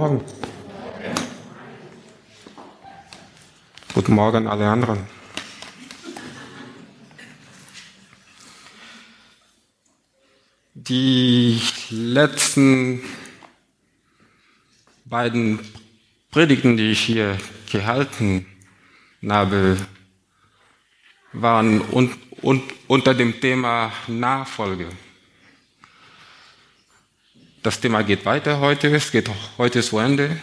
Morgen. Guten Morgen, alle anderen. Die letzten beiden Predigten, die ich hier gehalten habe, waren un, un, unter dem Thema Nachfolge. Das Thema geht weiter heute, es geht heute zu Ende.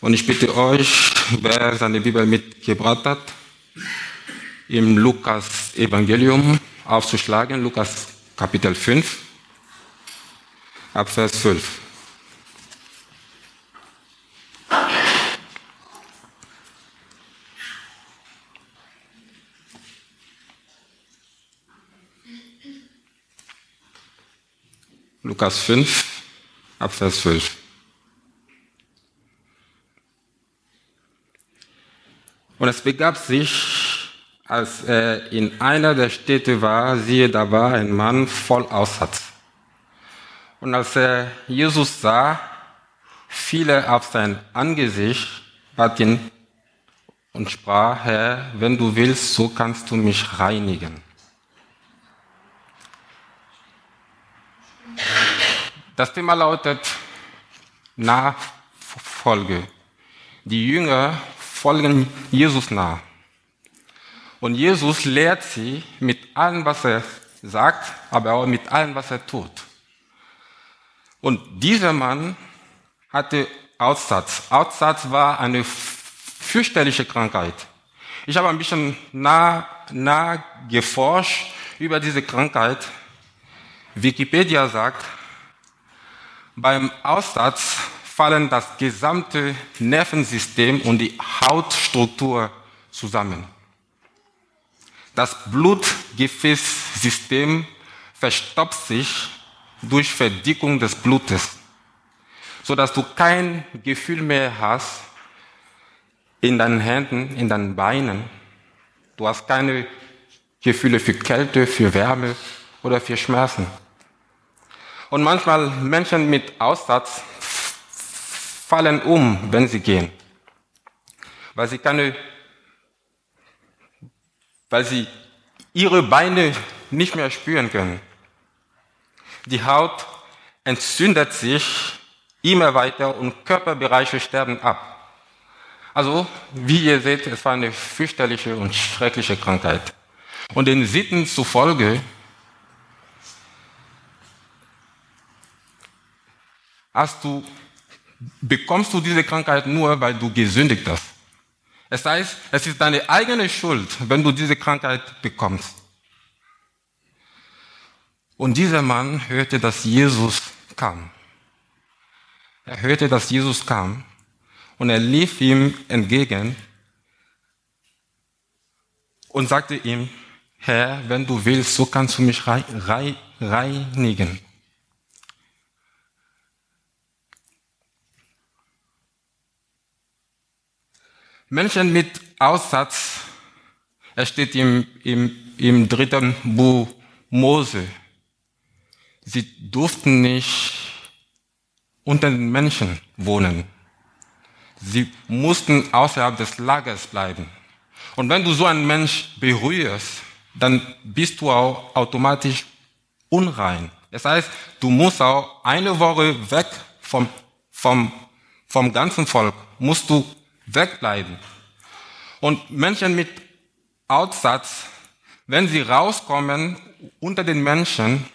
Und ich bitte euch, wer seine Bibel mitgebracht hat, im Lukas Evangelium aufzuschlagen, Lukas Kapitel 5, ab Vers 12. Lukas 5, ab Vers 12. Und es begab sich, als er in einer der Städte war, siehe, da war ein Mann voll Aussatz. Und als er Jesus sah, fiel er auf sein Angesicht, bat ihn und sprach, Herr, wenn du willst, so kannst du mich reinigen. Das Thema lautet Nachfolge. Die Jünger folgen Jesus nach. Und Jesus lehrt sie mit allem, was er sagt, aber auch mit allem, was er tut. Und dieser Mann hatte Aussatz. Aussatz war eine fürchterliche Krankheit. Ich habe ein bisschen nah, nah geforscht über diese Krankheit. Wikipedia sagt, beim Aussatz fallen das gesamte Nervensystem und die Hautstruktur zusammen. Das Blutgefäßsystem verstopft sich durch Verdickung des Blutes, so dass du kein Gefühl mehr hast in deinen Händen, in deinen Beinen. Du hast keine Gefühle für Kälte, für Wärme oder für Schmerzen. Und manchmal Menschen mit Aussatz fallen um, wenn sie gehen, weil sie keine, weil sie ihre Beine nicht mehr spüren können. Die Haut entzündet sich immer weiter und Körperbereiche sterben ab. Also, wie ihr seht, es war eine fürchterliche und schreckliche Krankheit. Und den Sitten zufolge hast du, bekommst du diese Krankheit nur, weil du gesündigt hast. Es heißt, es ist deine eigene Schuld, wenn du diese Krankheit bekommst. Und dieser Mann hörte, dass Jesus kam. Er hörte, dass Jesus kam und er lief ihm entgegen und sagte ihm, Herr, wenn du willst, so kannst du mich reinigen. Menschen mit Aussatz, er steht im, im, im dritten Buch Mose, sie durften nicht unter den Menschen wohnen. Sie mussten außerhalb des Lagers bleiben. Und wenn du so einen Mensch berührst, dann bist du auch automatisch unrein. Das heißt, du musst auch eine Woche weg vom, vom, vom ganzen Volk, musst du wegbleiben. Und Menschen mit Aussatz, wenn sie rauskommen unter den Menschen,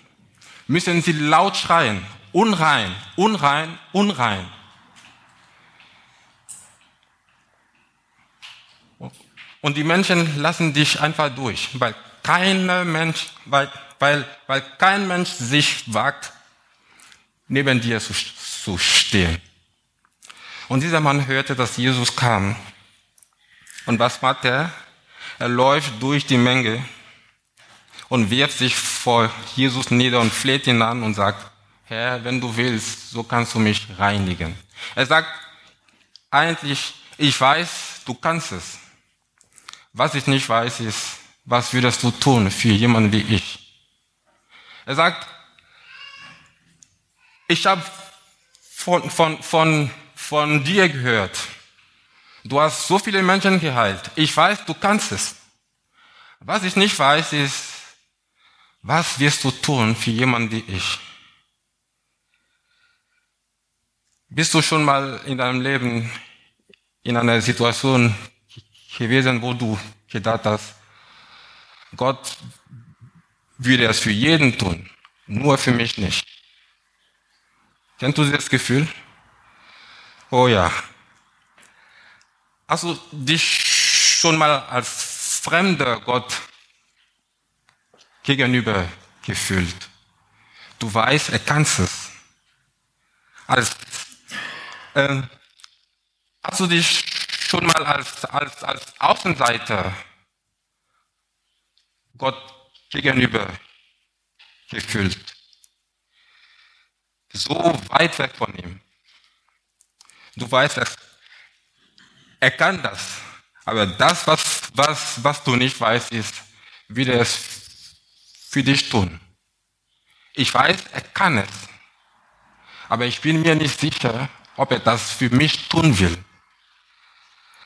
müssen sie laut schreien, unrein, unrein, unrein. Und die Menschen lassen dich einfach durch, weil keiner Mensch, weil, weil, weil kein Mensch sich wagt, neben dir zu, zu stehen. Und dieser Mann hörte, dass Jesus kam. Und was macht er? Er läuft durch die Menge und wirft sich vor Jesus nieder und fleht ihn an und sagt, Herr, wenn du willst, so kannst du mich reinigen. Er sagt eigentlich, ich weiß, du kannst es. Was ich nicht weiß, ist, was würdest du tun für jemanden wie ich? Er sagt, ich habe von, von, von, von dir gehört. Du hast so viele Menschen geheilt. Ich weiß, du kannst es. Was ich nicht weiß, ist, was wirst du tun für jemanden wie ich? Bist du schon mal in deinem Leben in einer Situation gewesen, wo du gedacht hast, Gott würde es für jeden tun, nur für mich nicht? Kennst du das Gefühl? Oh ja. Hast du dich schon mal als fremder Gott gegenüber gefühlt? Du weißt, er kann es. Als, äh, hast du dich schon mal als, als, als Außenseiter Gott gegenüber gefühlt? So weit weg von ihm. Du weißt, er, er kann das. Aber das, was, was, was du nicht weißt, ist, wie er es für dich tun. Ich weiß, er kann es. Aber ich bin mir nicht sicher, ob er das für mich tun will.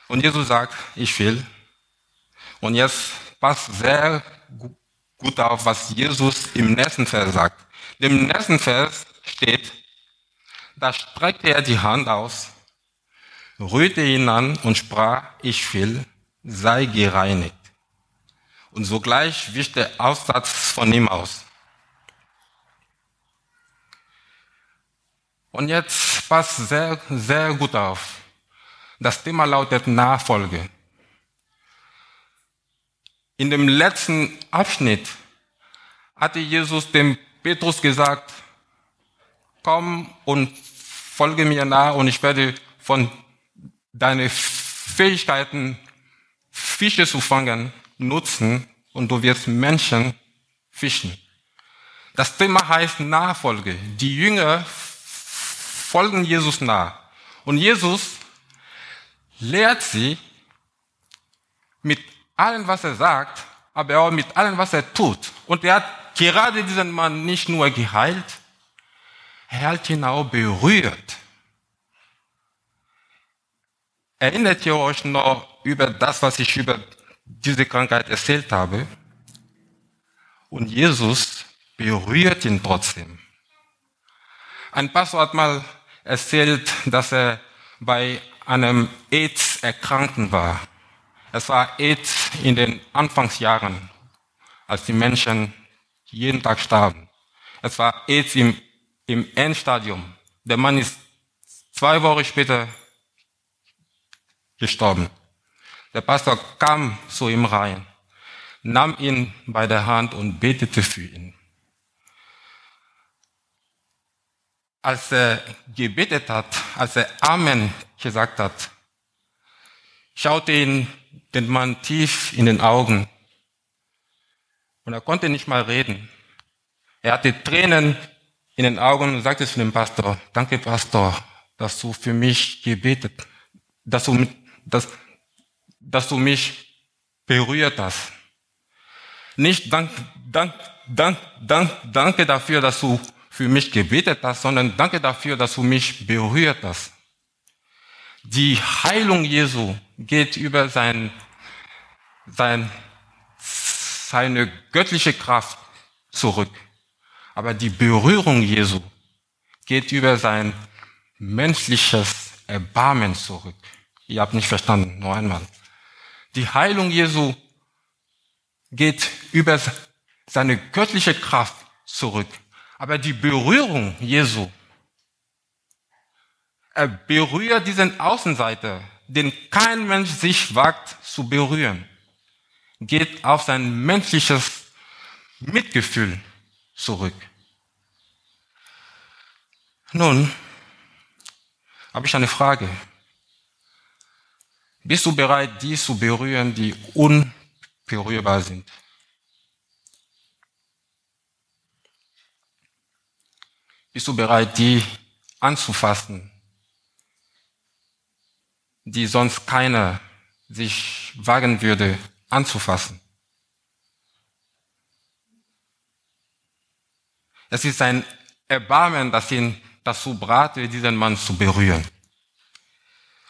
Und Jesus sagt, ich will. Und jetzt passt sehr gut auf, was Jesus im nächsten Vers sagt. Im nächsten Vers steht, da streckte er die Hand aus, rührte ihn an und sprach, ich will, sei gereinigt. Und sogleich wich der Aussatz von ihm aus. Und jetzt passt sehr, sehr gut auf. Das Thema lautet Nachfolge. In dem letzten Abschnitt hatte Jesus dem Petrus gesagt, komm und folge mir nach und ich werde von deinen Fähigkeiten, Fische zu fangen, nutzen und du wirst Menschen fischen. Das Thema heißt Nachfolge. Die Jünger folgen Jesus nach. Und Jesus lehrt sie mit allem, was er sagt, aber auch mit allem, was er tut. Und er hat gerade diesen Mann nicht nur geheilt, er hat ihn auch berührt. Erinnert ihr euch noch über das, was ich über diese Krankheit erzählt habe? Und Jesus berührt ihn trotzdem. Ein Pastor hat mal erzählt, dass er bei einem AIDS erkranken war. Es war AIDS in den Anfangsjahren, als die Menschen jeden Tag starben. Es war AIDS im, im Endstadium. Der Mann ist zwei Wochen später gestorben. Der Pastor kam zu ihm rein, nahm ihn bei der Hand und betete für ihn. als er gebetet hat, als er Amen gesagt hat, schaute ihn den Mann tief in den Augen und er konnte nicht mal reden. Er hatte Tränen in den Augen und sagte zu dem Pastor, danke Pastor, dass du für mich gebetet, dass du, dass, dass du mich berührt hast. Nicht dank, dank, dank, dank, danke dafür, dass du für mich gebetet hast, sondern danke dafür, dass du mich berührt hast. Die Heilung Jesu geht über sein, sein, seine göttliche Kraft zurück. Aber die Berührung Jesu geht über sein menschliches Erbarmen zurück. Ihr habt nicht verstanden, noch einmal. Die Heilung Jesu geht über seine göttliche Kraft zurück. Aber die Berührung Jesu, er berührt diesen Außenseiter, den kein Mensch sich wagt zu berühren, geht auf sein menschliches Mitgefühl zurück. Nun habe ich eine Frage. Bist du bereit, die zu berühren, die unberührbar sind? Bist du bereit, die anzufassen, die sonst keiner sich wagen würde anzufassen? Es ist ein Erbarmen, das ihn dazu brate, diesen Mann zu berühren.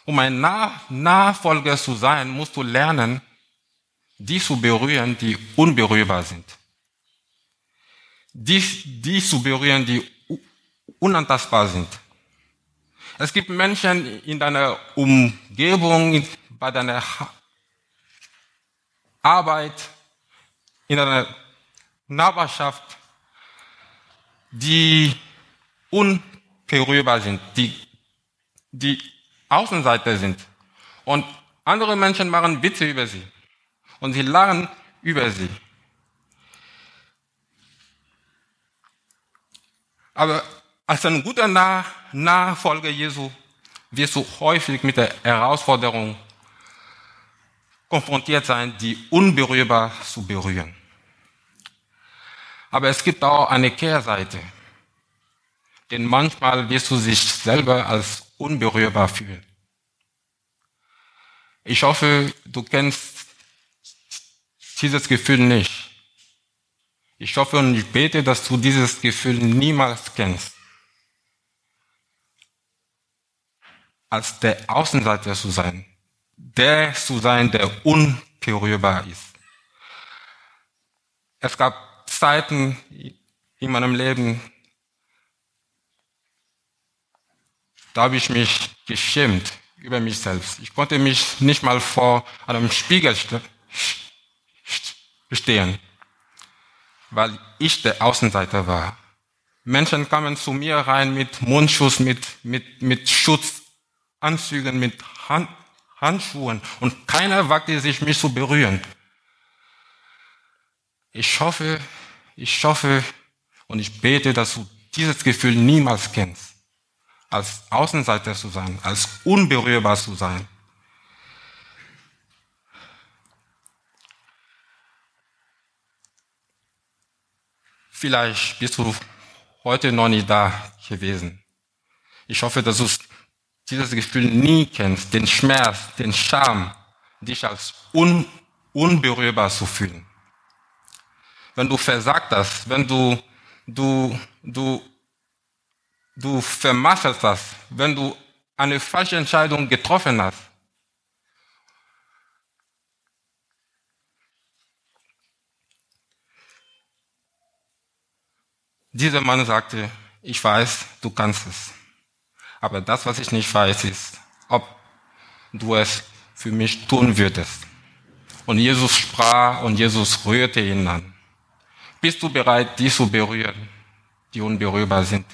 Um ein Nachfolger zu sein, musst du lernen, die zu berühren, die unberührbar sind. Die, die zu berühren, die unantastbar sind. Es gibt Menschen in deiner Umgebung, bei deiner Arbeit, in deiner Nachbarschaft, die unberührbar sind, die, die Außenseiter sind. Und andere Menschen machen Witze über sie. Und sie lachen über sie. Aber als ein guter Nach Nachfolger Jesu wirst du häufig mit der Herausforderung konfrontiert sein, die unberührbar zu berühren. Aber es gibt auch eine Kehrseite. Denn manchmal wirst du dich selber als unberührbar fühlen. Ich hoffe, du kennst dieses Gefühl nicht. Ich hoffe und ich bete, dass du dieses Gefühl niemals kennst. Als der Außenseiter zu sein, der zu sein, der unberührbar ist. Es gab Zeiten in meinem Leben, Da habe ich mich geschämt über mich selbst. Ich konnte mich nicht mal vor einem Spiegel stehen, weil ich der Außenseiter war. Menschen kamen zu mir rein mit Mundschutz, mit, mit, mit Schutzanzügen, mit Hand, Handschuhen und keiner wagte sich, mich zu berühren. Ich hoffe, ich hoffe und ich bete, dass du dieses Gefühl niemals kennst als Außenseiter zu sein, als unberührbar zu sein. Vielleicht bist du heute noch nicht da gewesen. Ich hoffe, dass du dieses Gefühl nie kennst, den Schmerz, den Scham, dich als un unberührbar zu fühlen. Wenn du versagt hast, wenn du, du, du du vermasselst das, wenn du eine falsche Entscheidung getroffen hast. Dieser Mann sagte, ich weiß, du kannst es. Aber das, was ich nicht weiß, ist, ob du es für mich tun würdest. Und Jesus sprach und Jesus rührte ihn an. Bist du bereit, die zu berühren, die unberührbar sind?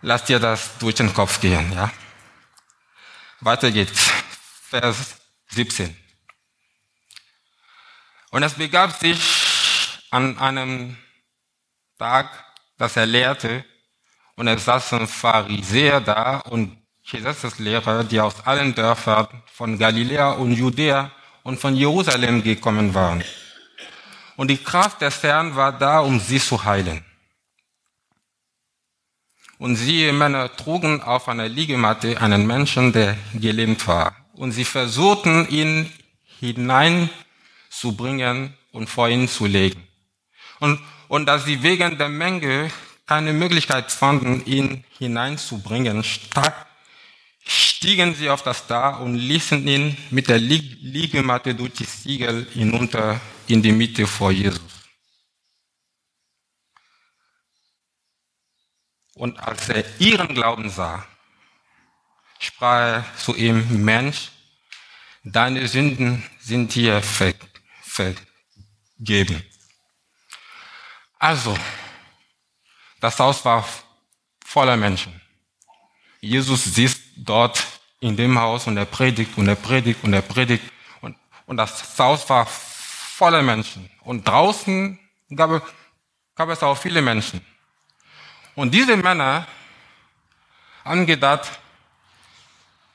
Lass dir das durch den Kopf gehen, ja. Weiter geht's. Vers 17. Und es begab sich an einem Tag, dass er lehrte, und es saßen Pharisäer da und Gesetzeslehrer, die aus allen Dörfern von Galiläa und Judäa und von Jerusalem gekommen waren. Und die Kraft des Herrn war da, um sie zu heilen. Und siehe, Männer trugen auf einer Liegematte einen Menschen, der gelähmt war. Und sie versuchten, ihn hineinzubringen und vor ihn zu legen. Und, und dass sie wegen der Menge keine Möglichkeit fanden, ihn hineinzubringen, stiegen sie auf das Dach und ließen ihn mit der Liegematte durch die Siegel hinunter in die Mitte vor Jesus. Und als er ihren Glauben sah, sprach er zu ihm, Mensch, deine Sünden sind dir vergeben. Also, das Haus war voller Menschen. Jesus sitzt dort in dem Haus und er predigt und er predigt und er predigt und, und das Haus war voller Menschen. Und draußen gab, gab es auch viele Menschen. Und diese Männer haben gedacht,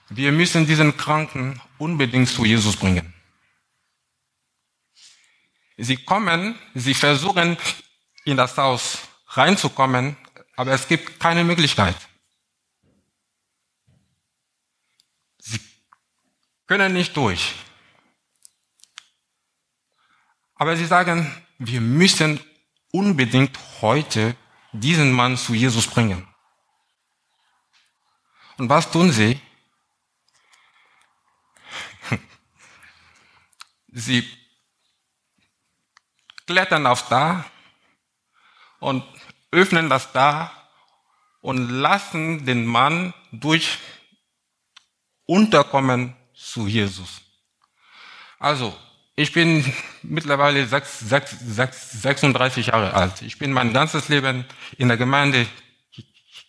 wir müssen diesen Kranken unbedingt zu Jesus bringen. Sie kommen, sie versuchen in das Haus reinzukommen, aber es gibt keine Möglichkeit. Sie können nicht durch. Aber sie sagen, wir müssen unbedingt heute diesen Mann zu Jesus bringen. Und was tun sie? Sie klettern aufs Dach und öffnen das Dach und lassen den Mann durch unterkommen zu Jesus. Also, ich bin mittlerweile 36 Jahre alt. Ich bin mein ganzes Leben in der Gemeinde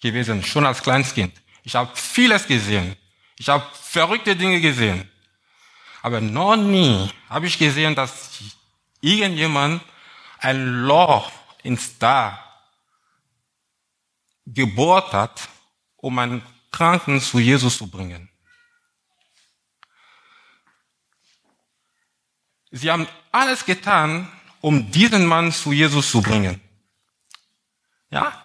gewesen, schon als Kleinstkind. Ich habe vieles gesehen. Ich habe verrückte Dinge gesehen. Aber noch nie habe ich gesehen, dass irgendjemand ein Loch ins Dach gebohrt hat, um einen Kranken zu Jesus zu bringen. Sie haben alles getan, um diesen Mann zu Jesus zu bringen. Ja?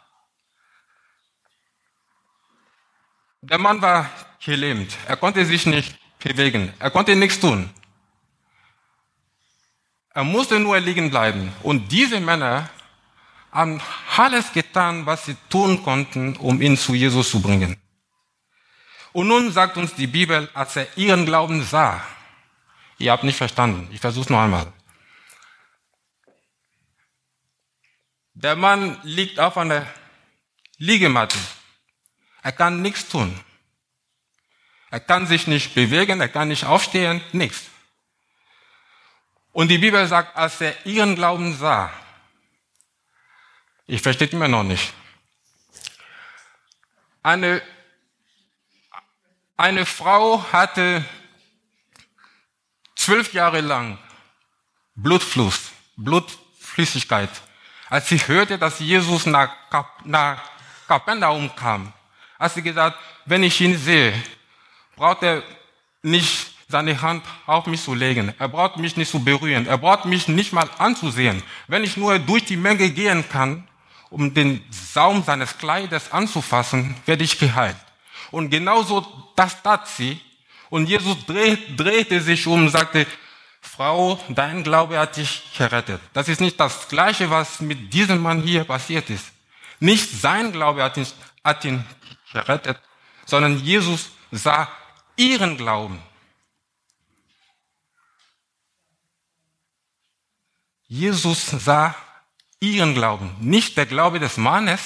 Der Mann war gelähmt. Er konnte sich nicht bewegen. Er konnte nichts tun. Er musste nur liegen bleiben. Und diese Männer haben alles getan, was sie tun konnten, um ihn zu Jesus zu bringen. Und nun sagt uns die Bibel, als er ihren Glauben sah, Ihr habt nicht verstanden. Ich versuche es noch einmal. Der Mann liegt auf einer Liegematte. Er kann nichts tun. Er kann sich nicht bewegen, er kann nicht aufstehen, nichts. Und die Bibel sagt, als er ihren Glauben sah, ich verstehe immer noch nicht, eine, eine Frau hatte zwölf Jahre lang Blutfluss, Blutflüssigkeit. Als sie hörte, dass Jesus nach, Kap nach Kapernaum kam, hat sie gesagt, wenn ich ihn sehe, braucht er nicht seine Hand auf mich zu legen. Er braucht mich nicht zu berühren. Er braucht mich nicht mal anzusehen. Wenn ich nur durch die Menge gehen kann, um den Saum seines Kleides anzufassen, werde ich geheilt. Und genauso das tat sie. Und Jesus drehte sich um und sagte, Frau, dein Glaube hat dich gerettet. Das ist nicht das Gleiche, was mit diesem Mann hier passiert ist. Nicht sein Glaube hat ihn, hat ihn gerettet, sondern Jesus sah ihren Glauben. Jesus sah ihren Glauben, nicht der Glaube des Mannes.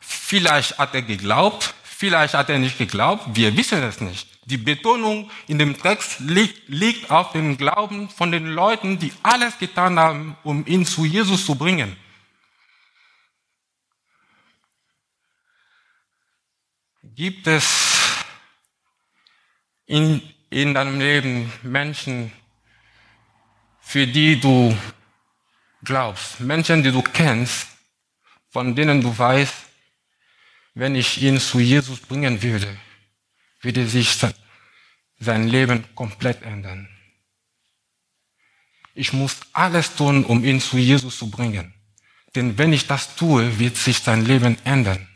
Vielleicht hat er geglaubt, Vielleicht hat er nicht geglaubt, wir wissen es nicht. Die Betonung in dem Text liegt, liegt auf dem Glauben von den Leuten, die alles getan haben, um ihn zu Jesus zu bringen. Gibt es in, in deinem Leben Menschen, für die du glaubst, Menschen, die du kennst, von denen du weißt, wenn ich ihn zu Jesus bringen würde, würde sich sein Leben komplett ändern. Ich muss alles tun, um ihn zu Jesus zu bringen. Denn wenn ich das tue, wird sich sein Leben ändern.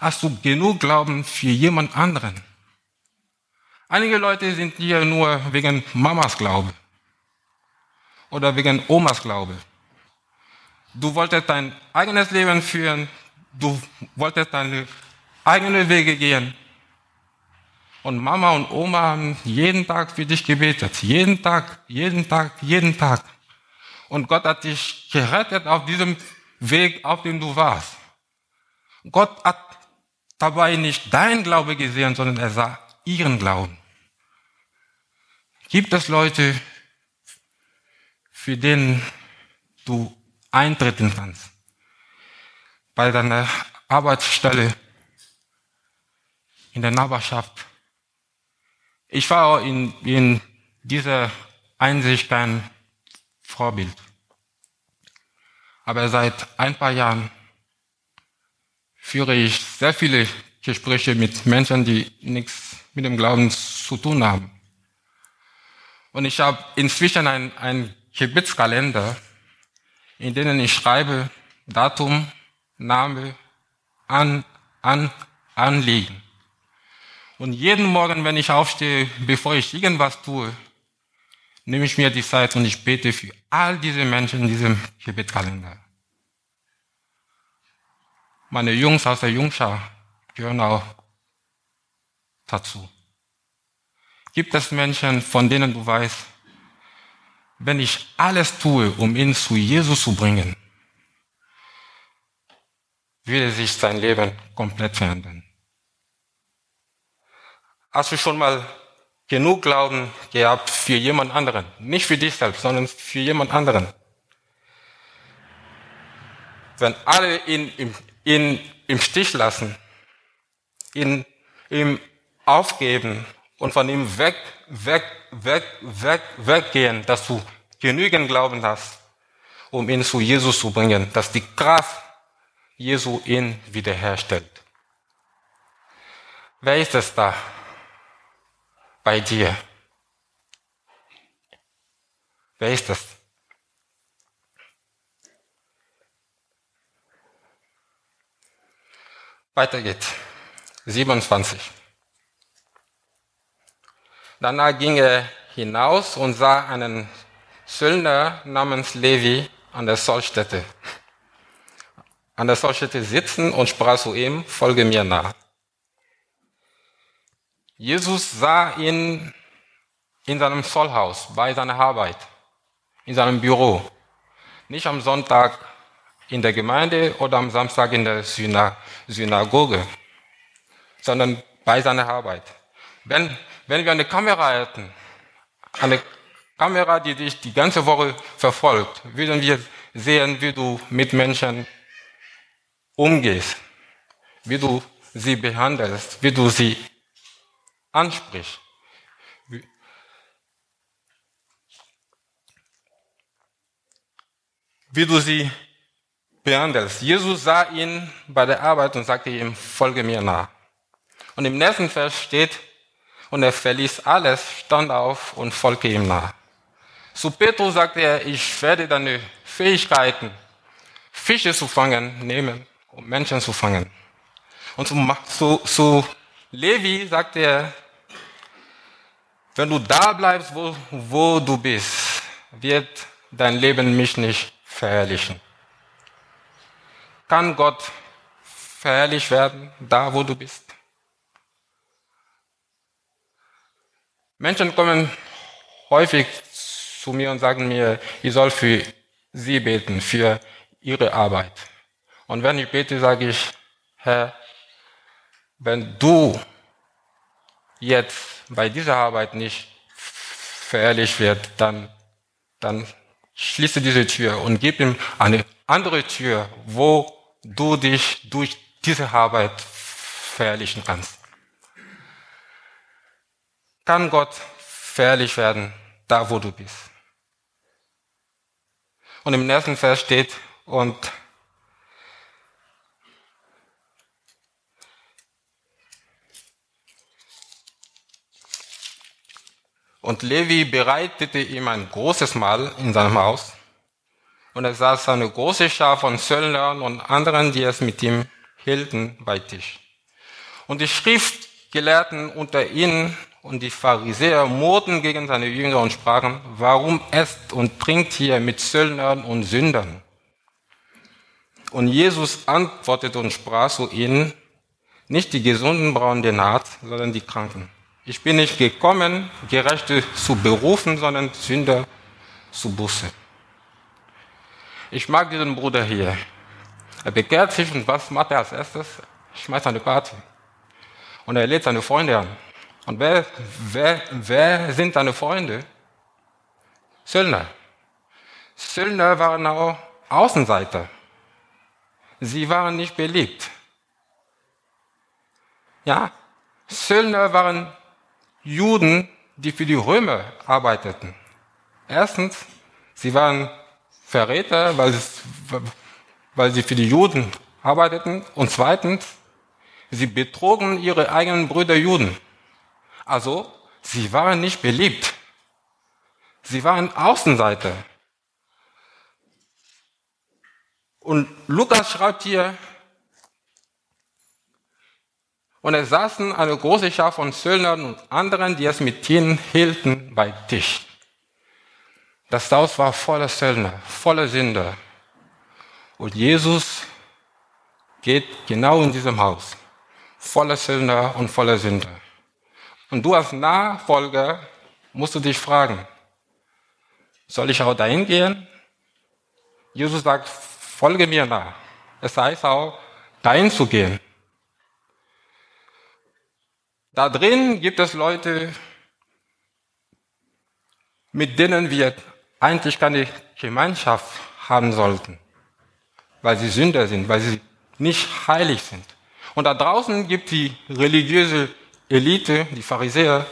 Hast du genug Glauben für jemand anderen? Einige Leute sind hier nur wegen Mamas Glaube oder wegen Omas Glaube. Du wolltest dein eigenes Leben führen, du wolltest deine eigene Wege gehen. Und Mama und Oma haben jeden Tag für dich gebetet. Jeden Tag, jeden Tag, jeden Tag. Und Gott hat dich gerettet auf diesem Weg, auf dem du warst. Gott hat dabei nicht dein Glaube gesehen, sondern er sah ihren Glauben. Gibt es Leute, für denen du eintreten kannst? Bei deiner Arbeitsstelle, in der Nachbarschaft. Ich war in, in dieser Einsicht kein Vorbild. Aber seit ein paar Jahren führe ich sehr viele Gespräche mit Menschen, die nichts mit dem Glauben zu tun haben. Und ich habe inzwischen einen, Gebetskalender, in dem ich schreibe Datum, Name, an, an, Anliegen. Und jeden Morgen, wenn ich aufstehe, bevor ich irgendwas tue, nehme ich mir die Zeit und ich bete für all diese Menschen in diesem Gebetkalender. Meine Jungs aus der Jungschar gehören auch dazu? Gibt es Menschen, von denen du weißt, wenn ich alles tue, um ihn zu Jesus zu bringen, würde sich sein Leben komplett verändern? Hast du schon mal genug Glauben gehabt für jemand anderen? Nicht für dich selbst, sondern für jemand anderen. Wenn alle ihn im, ihn im Stich lassen, ihn, ihm aufgeben und von ihm weg, weg, weg, weg, weggehen, dass du genügend Glauben hast, um ihn zu Jesus zu bringen, dass die Kraft Jesu ihn wiederherstellt. Wer ist es da bei dir? Wer ist es? Weiter geht's. 27. Danach ging er hinaus und sah einen Söldner namens Levi an der Zollstätte. An der Zollstätte sitzen und sprach zu ihm, folge mir nach. Jesus sah ihn in seinem Zollhaus, bei seiner Arbeit, in seinem Büro. Nicht am Sonntag in der Gemeinde oder am Samstag in der Synagoge, sondern bei seiner Arbeit. Wenn, wenn wir eine Kamera hätten, eine Kamera, die dich die ganze Woche verfolgt, würden wir sehen, wie du mit Menschen umgehst, wie du sie behandelst, wie du sie ansprichst. Wie du sie behandelst. Jesus sah ihn bei der Arbeit und sagte ihm, folge mir nach. Und im nächsten Vers steht, und er verließ alles, stand auf und folgte ihm nach. Zu Petrus sagte er, ich werde deine Fähigkeiten, Fische zu fangen, nehmen, um Menschen zu fangen. Und zu, zu, zu Levi sagte er, wenn du da bleibst, wo, wo du bist, wird dein Leben mich nicht verherrlichen. Kann Gott verherrlicht werden, da wo du bist? Menschen kommen häufig zu mir und sagen mir, ich soll für sie beten, für ihre Arbeit. Und wenn ich bete, sage ich, Herr, wenn du jetzt bei dieser Arbeit nicht verherrlicht wird, dann, dann schließe diese Tür und gib ihm eine andere Tür, wo du dich durch diese Arbeit verherrlichen kannst kann Gott verherrlicht werden, da wo du bist. Und im nächsten Vers steht, und Und Levi bereitete ihm ein großes Mahl in seinem Haus. Und er saß eine große Schar von Söldnern und anderen, die es mit ihm hielten, bei Tisch. Und die Schriftgelehrten unter ihnen und die Pharisäer murrten gegen seine Jünger und sprachen, warum esst und trinkt hier mit Söldnern und Sündern? Und Jesus antwortete und sprach zu ihnen, nicht die Gesunden brauchen den Arzt, sondern die Kranken. Ich bin nicht gekommen, Gerechte zu berufen, sondern Sünder zu Busse. Ich mag diesen Bruder hier. Er bekehrt sich und was macht er als erstes? Schmeißt eine Party. Und er lädt seine Freunde an. Und wer, wer, wer sind deine Freunde? Söldner. Söldner waren auch Außenseiter. Sie waren nicht beliebt. Ja, Söldner waren Juden, die für die Römer arbeiteten. Erstens, sie waren Verräter, weil, weil sie für die Juden arbeiteten. Und zweitens, sie betrogen ihre eigenen Brüder Juden. Also, sie waren nicht beliebt. Sie waren Außenseiter. Und Lukas schreibt hier, und es saßen eine große Schar von Söldnern und anderen, die es mit ihnen hielten, bei Tisch. Das Haus war voller Söldner, voller Sünder. Und Jesus geht genau in diesem Haus, voller Söldner und voller Sünder. Und du als Nachfolger musst du dich fragen, soll ich auch dahin gehen? Jesus sagt, folge mir nach. Es heißt auch, dahin zu gehen. Da drin gibt es Leute, mit denen wir eigentlich keine Gemeinschaft haben sollten, weil sie Sünder sind, weil sie nicht heilig sind. Und da draußen gibt die religiöse Elite, die Pharisäer,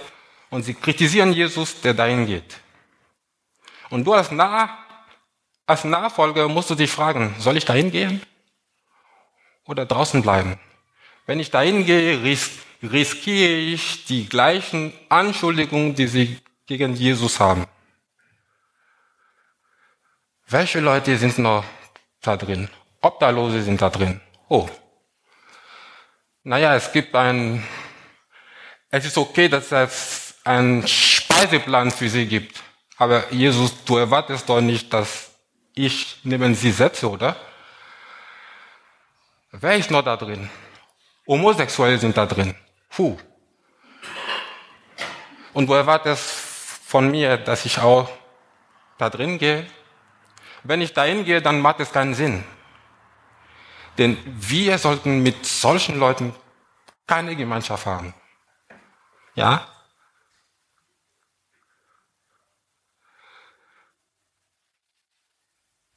und sie kritisieren Jesus, der dahin geht. Und du als, nah, als Nachfolger musst du dich fragen, soll ich dahin gehen oder draußen bleiben? Wenn ich dahin gehe, ris riskiere ich die gleichen Anschuldigungen, die sie gegen Jesus haben. Welche Leute sind noch da drin? Obdachlose sind da drin. Oh. Naja, es gibt ein, es ist okay, dass es einen Speiseplan für sie gibt. Aber Jesus, du erwartest doch nicht, dass ich neben sie setze, oder? Wer ist noch da drin? Homosexuelle sind da drin. Puh. Und du erwartest von mir, dass ich auch da drin gehe? Wenn ich dahin gehe, dann macht es keinen Sinn. Denn wir sollten mit solchen Leuten keine Gemeinschaft haben. Ja?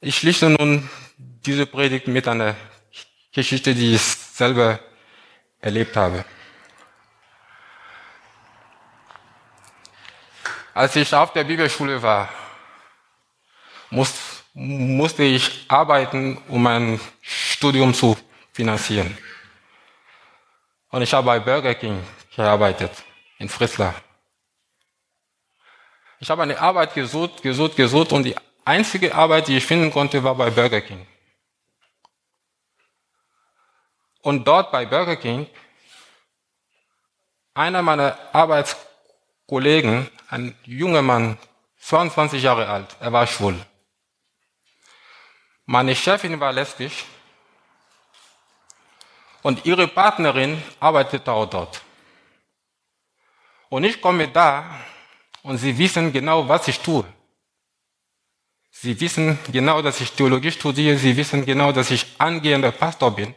Ich schließe nun diese Predigt mit einer Geschichte, die ich selber erlebt habe. Als ich auf der Bibelschule war, musste ich arbeiten, um mein Studium zu finanzieren. Und ich habe bei Burger King gearbeitet, in Fritzlar. Ich habe eine Arbeit gesucht, gesucht, gesucht und die einzige Arbeit, die ich finden konnte, war bei Burger King. Und dort bei Burger King, einer meiner Arbeitskollegen, ein junger Mann, 22 Jahre alt, er war schwul. Meine Chefin war lesbisch und ihre Partnerin arbeitet auch dort. Und ich komme da und sie wissen genau, was ich tue. Sie wissen genau, dass ich Theologie studiere. Sie wissen genau, dass ich angehender Pastor bin.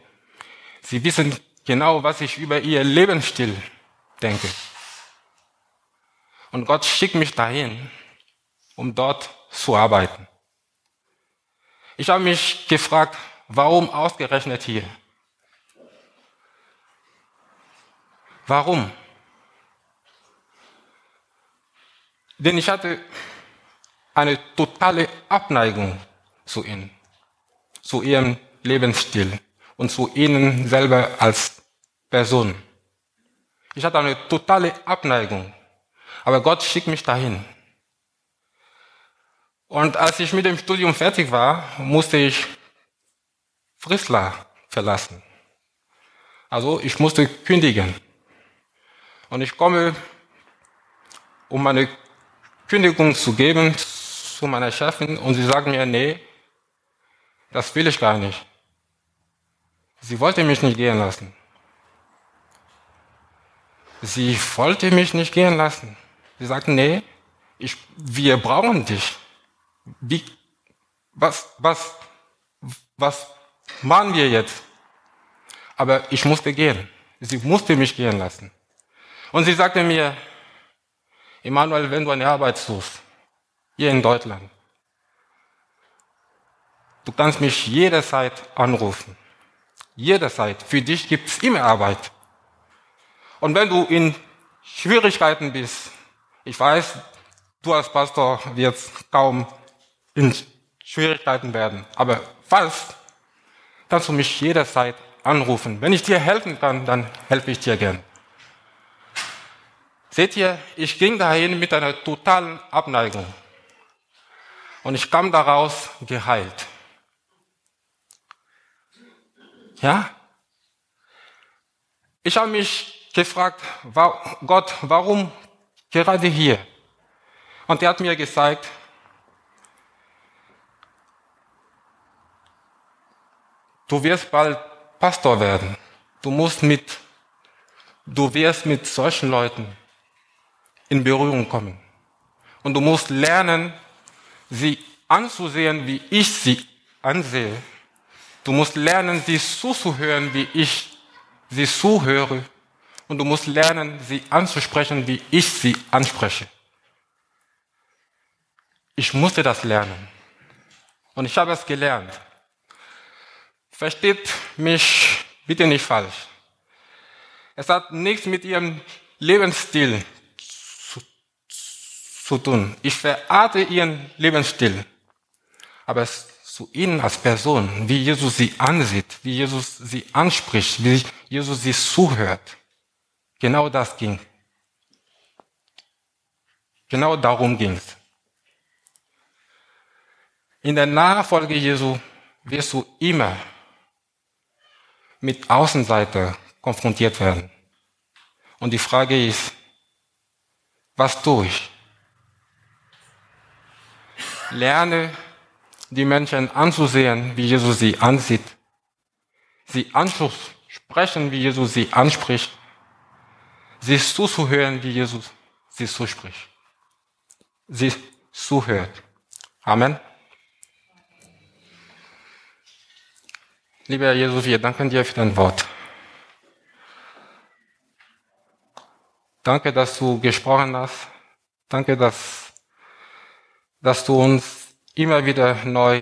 Sie wissen genau, was ich über ihr Lebensstil denke. Und Gott schickt mich dahin, um dort zu arbeiten. Ich habe mich gefragt, warum ausgerechnet hier? Warum? Denn ich hatte eine totale Abneigung zu ihnen, zu ihrem Lebensstil und zu ihnen selber als Person. Ich hatte eine totale Abneigung. Aber Gott schickt mich dahin. Und als ich mit dem Studium fertig war, musste ich Frisla verlassen. Also ich musste kündigen. Und ich komme, um meine Kündigung zu geben zu meiner Chefin und sie sagt mir, nee, das will ich gar nicht. Sie wollte mich nicht gehen lassen. Sie wollte mich nicht gehen lassen. Sie sagten, nee, ich, wir brauchen dich. Wie, was, was, was machen wir jetzt? Aber ich musste gehen. Sie musste mich gehen lassen. Und sie sagte mir, Emanuel, wenn du eine Arbeit suchst, hier in Deutschland, du kannst mich jederzeit anrufen. Jederzeit. Für dich gibt es immer Arbeit. Und wenn du in Schwierigkeiten bist, ich weiß, du als Pastor wirst kaum in Schwierigkeiten werden, aber falls, kannst du mich jederzeit anrufen. Wenn ich dir helfen kann, dann helfe ich dir gern. Seht ihr, ich ging dahin mit einer totalen Abneigung. Und ich kam daraus geheilt. Ja? Ich habe mich gefragt, Gott, warum gerade hier? Und er hat mir gesagt, du wirst bald Pastor werden. Du musst mit, du wirst mit solchen Leuten in Berührung kommen. Und du musst lernen, sie anzusehen, wie ich sie ansehe. Du musst lernen, sie zuzuhören, wie ich sie zuhöre. Und du musst lernen, sie anzusprechen, wie ich sie anspreche. Ich musste das lernen. Und ich habe es gelernt. Versteht mich bitte nicht falsch. Es hat nichts mit ihrem Lebensstil zu, zu tun. Ich verachte ihren Lebensstil. Aber es zu ihnen als Person, wie Jesus sie ansieht, wie Jesus sie anspricht, wie Jesus sie zuhört. Genau das ging. Genau darum ging es. In der Nachfolge Jesu wirst du immer mit Außenseiter konfrontiert werden. Und die Frage ist, was tue ich? Lerne die Menschen anzusehen, wie Jesus sie ansieht, sie anzusprechen, wie Jesus sie anspricht, sie zuzuhören, wie Jesus sie zuspricht, sie zuhört. Amen. Lieber Jesus, wir danken dir für dein Wort. Danke, dass du gesprochen hast. Danke, dass, dass du uns immer wieder neu